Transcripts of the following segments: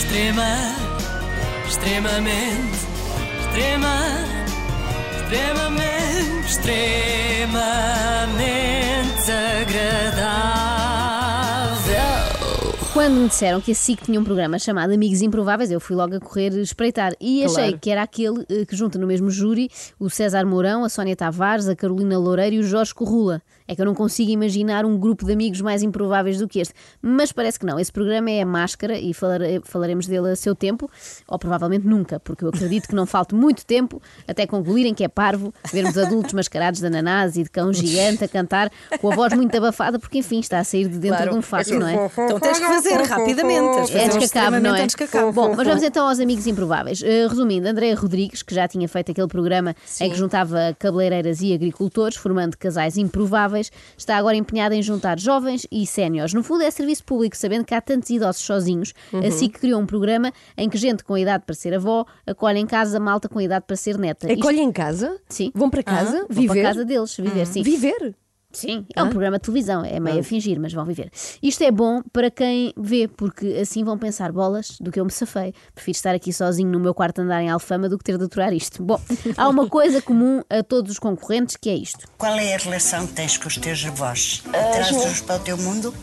Extrema, extremamente, extrema, extremamente, extremamente agradável. Quando me disseram que a SIC tinha um programa chamado Amigos Improváveis, eu fui logo a correr espreitar e achei Claro. que era aquele eh, que junta no mesmo júri o César Mourão, a Sónia Tavares, a Carolina Loureiro e o Jorge Corrula. É que eu não consigo imaginar um grupo de amigos mais improváveis do que este. Mas parece que não. Esse programa é a máscara e falare- falaremos dele a seu tempo, ou provavelmente nunca, porque eu acredito que não falte muito tempo até concluírem que é parvo vermos adultos mascarados de ananás e de cão gigante a cantar com a voz muito abafada, porque enfim está a sair de dentro Claro. de um fato, não é? Então tens que fazer rapidamente. tens que É fazer antes que acabe, não é? antes que acabe. Bom, mas vamos então aos amigos improváveis. Uh, resumindo, Andréa Rodrigues, que já tinha feito aquele programa em que juntava cabeleireiras e agricultores, formando casais improváveis, está agora empenhada em juntar jovens e séniores. No fundo, é serviço público, sabendo que há tantos idosos sozinhos. Uhum. Assim que criou um programa em que gente com idade para ser avó acolhe em casa malta com idade para ser neta. Isto- Acolhem em casa? Sim. Vão para casa? Vão viver? para a casa deles, viver, sim. Viver? Sim, é um programa de televisão, é meio a fingir, mas vão viver. Isto é bom para quem vê, porque assim vão pensar bolas do que eu me safei. Prefiro estar aqui sozinho no meu quarto a andar em Alfama do que ter de aturar isto. Bom, há uma coisa comum a todos os concorrentes que é isto. Qual é a relação que tens com os teus avós? Trazes-os para o teu mundo?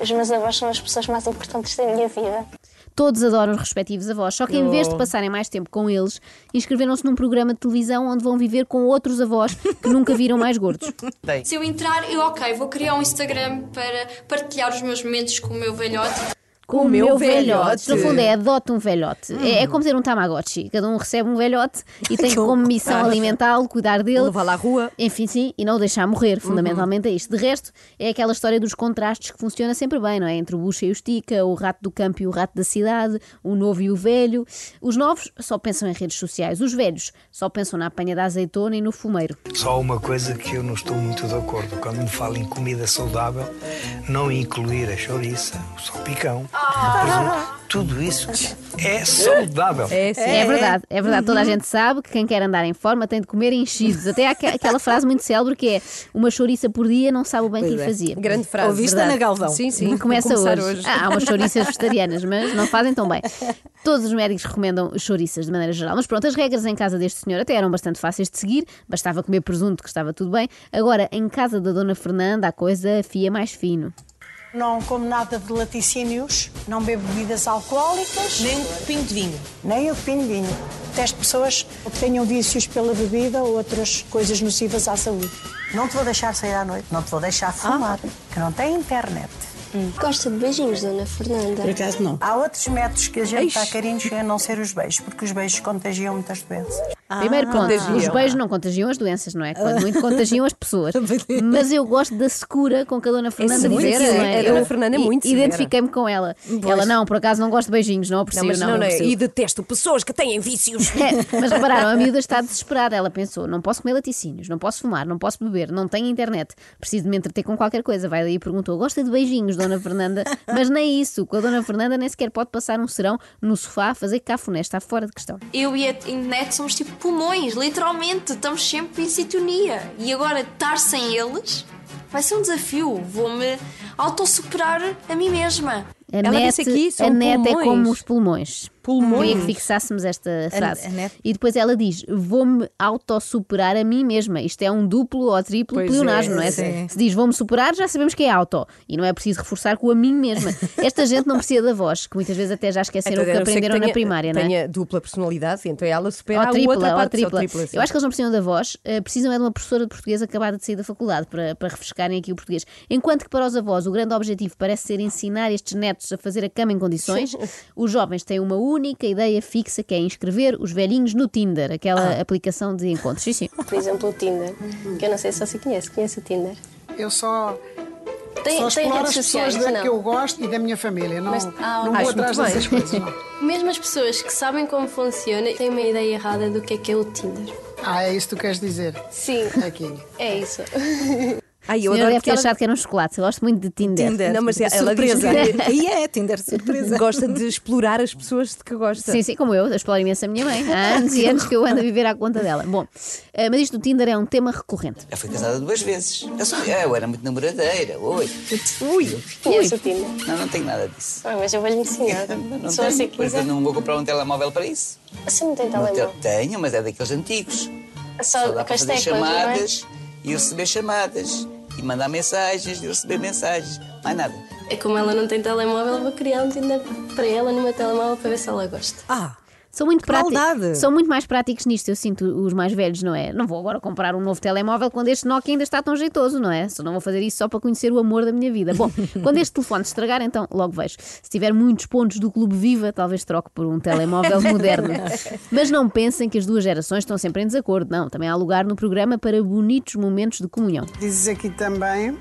Os meus avós são as pessoas mais importantes da minha vida. Todos adoram os respectivos avós, só que em vez de passarem mais tempo com eles, inscreveram-se num programa de televisão onde vão viver com outros avós que nunca viram mais gordos. Se eu entrar, eu ok, vou criar um Instagram para partilhar os meus momentos com o meu velhote. Com o meu velhote. No fundo é adota um velhote. É, é como ter um Tamagotchi. Cada um recebe um velhote e tem como missão alimentá-lo, cuidar dele. Levá-lo à rua. Enfim, sim, e não o deixar morrer. Fundamentalmente é isto. De resto, é aquela história dos contrastes que funciona sempre bem, não é? Entre o bucha e o estica, o rato do campo e o rato da cidade, o novo e o velho. Os novos só pensam em redes sociais. Os velhos só pensam na apanha da azeitona e no fumeiro. Só uma coisa que eu não estou muito de acordo. Quando me fala em comida saudável, não incluir a chouriça, o salpicão, o presunto, tudo isso é saudável. É, sim. É, verdade, é verdade. Toda a gente sabe que quem quer andar em forma tem de comer enchidos. Até há aque- aquela frase muito célebre que é uma chouriça por dia não sabe o bem que lhe fazia. Grande frase. Ouviste. Ana Galvão? Sim, sim. Começa Vou começar hoje. Ah, há umas chouriças vegetarianas, mas não fazem tão bem. Todos os médicos recomendam chouriças de maneira geral. Mas pronto, as regras em casa deste senhor até eram bastante fáceis de seguir. Bastava comer presunto que estava tudo bem. Agora, em casa da Dona Fernanda, a coisa fia mais fino. Não como nada de laticínios, não bebo bebidas alcoólicas, Nem um copinho de vinho. nem o pinho de vinho. Detesto pessoas que tenham vícios pela bebida ou outras coisas nocivas à saúde. Não te vou deixar sair à noite, não te vou deixar fumar, que não tem internet. Gosta de beijinhos, Dona Fernanda? Por acaso não. Há outros métodos que a gente Eixe. dá carinhos a não ser os beijos, porque os beijos contagiam muitas doenças. Primeiro ponto, contagiam. os beijos não contagiam as doenças, não é? Quando muito contagiam as pessoas. Mas eu gosto da secura com que a Dona Fernanda muito viver, severa. não é? A Dona Eu Fernanda é muito. Identifiquei-me com ela. Ela não, por acaso não gosto de beijinhos, não Não, aprecio, mas não, não, não, é. aprecio. E detesto pessoas que têm vícios. É, mas repararam, a miúda está desesperada. Ela pensou: não posso comer laticínios, não posso fumar, não posso beber, não tenho internet, preciso de me entreter com qualquer coisa. Vai daí e perguntou: gosta de beijinhos, Dona Fernanda? Mas nem isso, com a Dona Fernanda nem sequer pode passar um serão no sofá a fazer cafuné, está fora de questão. Eu e a internet somos tipo pulmões, literalmente, estamos sempre em sintonia. E agora estar sem eles vai ser um desafio. Vou-me autossuperar a mim mesma. A Ela net, disse aqui, são a net é como os pulmões. Pulmões. Queria que fixássemos esta frase. a net. E depois ela diz: Vou-me autossuperar a mim mesma. Isto é um duplo ou triplo Pois pleonasmo, é, não é? sim. Se diz vou-me superar, já sabemos que é auto. E não é preciso reforçar com a mim mesma. Esta gente não precisa da voz, que muitas vezes até já esqueceram o que Então, a não ser aprenderam na tenha- primária, não é? Tenha dupla personalidade, então ela supera Ou a tripla, outra ou parte. tripla. tripla. Eu acho que eles não precisam da voz, eh, precisam é de uma professora de português acabada de sair da faculdade para, para refrescarem aqui o português. Enquanto que para os avós o grande objetivo parece ser ensinar estes netos a fazer a cama em condições, os jovens têm uma única ideia fixa que é inscrever os velhinhos no Tinder, aquela aplicação de encontros. Sim, sim. Por exemplo, o Tinder. Que eu não sei se você conhece. Conhece o Tinder? Eu só, Tem, só tem redes as pessoas sociais, da, não? que eu gosto e da minha família. Não, Mas- ah, não vou atrás dessas coisas. Não. Mesmo as pessoas que sabem como funciona têm uma ideia errada do que é que é o Tinder. Ah, é isso que tu queres dizer Sim, aqui. é isso. Ai, eu adoro deve ter ela- achado que era um chocolate. Eu gosto muito de Tinder. Tinder. Não, mas ela diz surpresa. que- Aí é, Tinder surpresa. gosta de explorar as pessoas de que gosta. Sim, sim, como eu, eu exploro imenso a minha mãe. Há anos e anos que eu ando a viver à conta dela. Bom, eh, mas isto do Tinder é um tema recorrente. Já fui casada duas vezes. Eu, sou, eu era muito namoradeira. Oi. Ui, Conheço o Tinder. Não, não tenho nada disso. Ah, mas eu vou-lhe ensinar. Não Se tenho, você pois eu quiser. não vou comprar um telemóvel para isso. Você não tem Não te- telemóvel? tenho, mas é daqueles antigos. Só, Só dá com para as fazer teclas, não é? chamadas e receber chamadas. E mandar mensagens e receber mensagens. Mais nada. É como ela não tem telemóvel, eu vou criar um Tinder para ela no meu telemóvel para ver se ela gosta. Ah, São muito, práticos, são muito mais práticos nisto, eu sinto os mais velhos, não é? Não vou agora comprar um novo telemóvel quando este Nokia ainda está tão jeitoso, não é? Só não vou fazer isso só para conhecer o amor da minha vida. Bom, quando este telefone se estragar, então logo vejo. Se tiver muitos pontos do Clube Viva, talvez troque por um telemóvel moderno. Mas não pensem que as duas gerações estão sempre em desacordo, não. Também há lugar no programa para bonitos momentos de comunhão. Dizes aqui também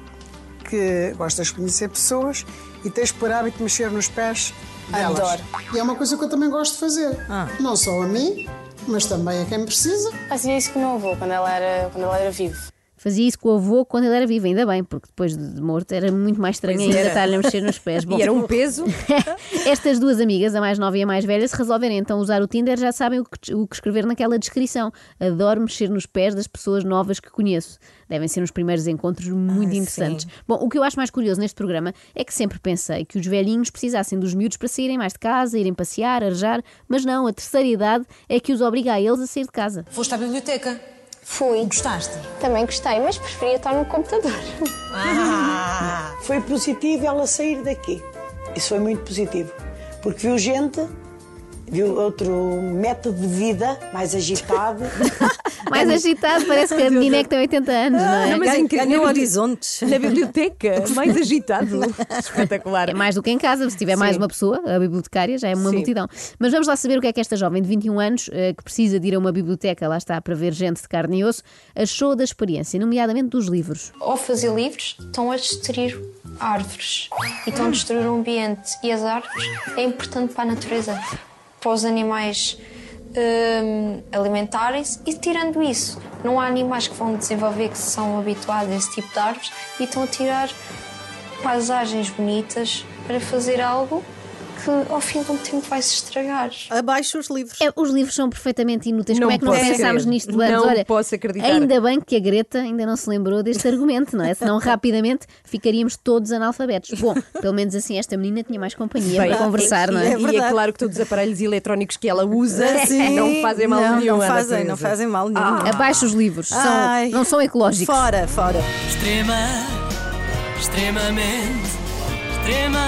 que gostas de conhecer pessoas e tens por hábito mexer nos pés delas. Adoro. E é uma coisa que eu também gosto de fazer. Não só a mim, mas também a quem precisa. Fazia isso com o meu avô quando ela era, quando ela era vivo. Fazia isso com o avô quando ele era vivo, ainda bem, porque depois de morto era muito mais estranho Pois ainda era. estar-lhe a mexer nos pés. Bom, E era um peso. Estas duas amigas, a mais nova e a mais velha, se resolverem então usar o Tinder, já sabem o que, o que escrever naquela descrição. Adoro mexer nos pés das pessoas novas que conheço. Devem ser uns primeiros encontros muito Ai, interessantes. sim. Bom, o que eu acho mais curioso neste programa é que sempre pensei que os velhinhos precisassem dos miúdos para saírem mais de casa, irem passear, arejar, mas não, a terceira idade é que os obriga a eles a sair de casa. foste à biblioteca. Fui. Gostaste? Também gostei, mas preferia estar no computador. Foi positivo ela sair daqui. Isso foi muito positivo. Porque viu gente, viu outro método de vida mais agitado. Mais agitado, parece que a menina é que tem 80 anos, não é? Não, mas é Ganhou- Na horizontes. Na biblioteca, mais agitado. Espetacular. É mais do que em casa, se tiver mais uma pessoa, a bibliotecária já é uma Sim. multidão. Mas vamos lá saber o que é que esta jovem de 21 anos, eh, que precisa de ir a uma biblioteca, lá está, para ver gente de carne e osso, achou da experiência, nomeadamente dos livros. Ao fazer livros, estão a destruir árvores e estão a destruir o ambiente. E as árvores é importante para a natureza, para os animais hum, alimentarem-se. E tirando isso, não há animais que vão desenvolver que são habituados a esse tipo de árvores e estão a tirar paisagens bonitas para fazer algo que ao fim de um tempo vai se estragar. Abaixo os livros. É, os livros são perfeitamente inúteis. Não Como é que não pensámos crer. nisto antes? Não Olha, posso acreditar. Ainda bem que a Greta ainda não se lembrou deste argumento, não é? Senão rapidamente ficaríamos todos analfabetos. Bom, pelo menos assim esta menina tinha mais companhia Bem, para conversar, não é? é e é verdade. claro que todos os aparelhos eletrónicos que ela usa Sim. não fazem mal não, nenhum. Não fazem, não fazem mal nenhum. Abaixo os livros, são- não são ecológicos. Fora, fora. Extrema, extremamente, extrema,